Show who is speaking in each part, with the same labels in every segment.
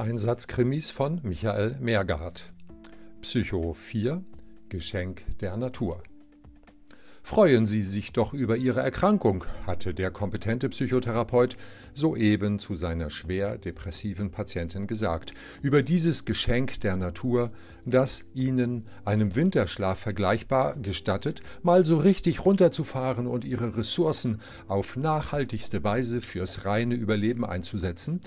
Speaker 1: Einsatzkrimis von Michael Meergard. Psycho 4 Geschenk der Natur. Freuen Sie sich doch über Ihre Erkrankung, hatte der kompetente Psychotherapeut soeben zu seiner schwer depressiven Patientin gesagt. Über dieses Geschenk der Natur, das Ihnen einem Winterschlaf vergleichbar gestattet, mal so richtig runterzufahren und Ihre Ressourcen auf nachhaltigste Weise fürs reine Überleben einzusetzen,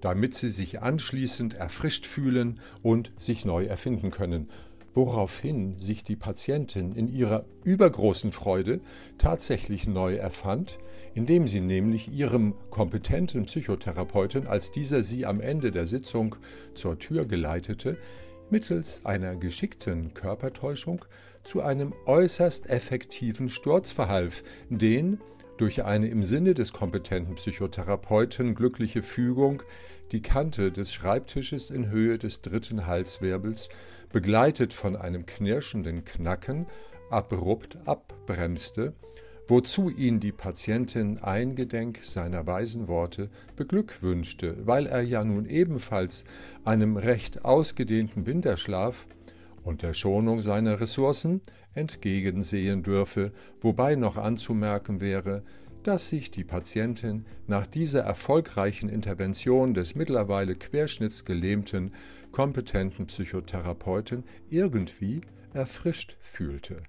Speaker 1: damit Sie sich anschließend erfrischt fühlen und sich neu erfinden können. Woraufhin sich die Patientin in ihrer übergroßen Freude tatsächlich neu erfand, indem sie nämlich ihrem kompetenten Psychotherapeuten, als dieser sie am Ende der Sitzung zur Tür geleitete, mittels einer geschickten Körpertäuschung zu einem äußerst effektiven Sturz verhalf, den durch eine im Sinne des kompetenten Psychotherapeuten glückliche Fügung die Kante des Schreibtisches in Höhe des dritten Halswirbels, begleitet von einem knirschenden Knacken, abrupt abbremste, wozu ihn die Patientin eingedenk seiner weisen Worte beglückwünschte, weil er ja nun ebenfalls einem recht ausgedehnten Winterschlaf und der Schonung seiner Ressourcen entgegensehen dürfe, wobei noch anzumerken wäre, dass sich die Patientin nach dieser erfolgreichen Intervention des mittlerweile querschnittsgelähmten, kompetenten Psychotherapeuten irgendwie erfrischt fühlte.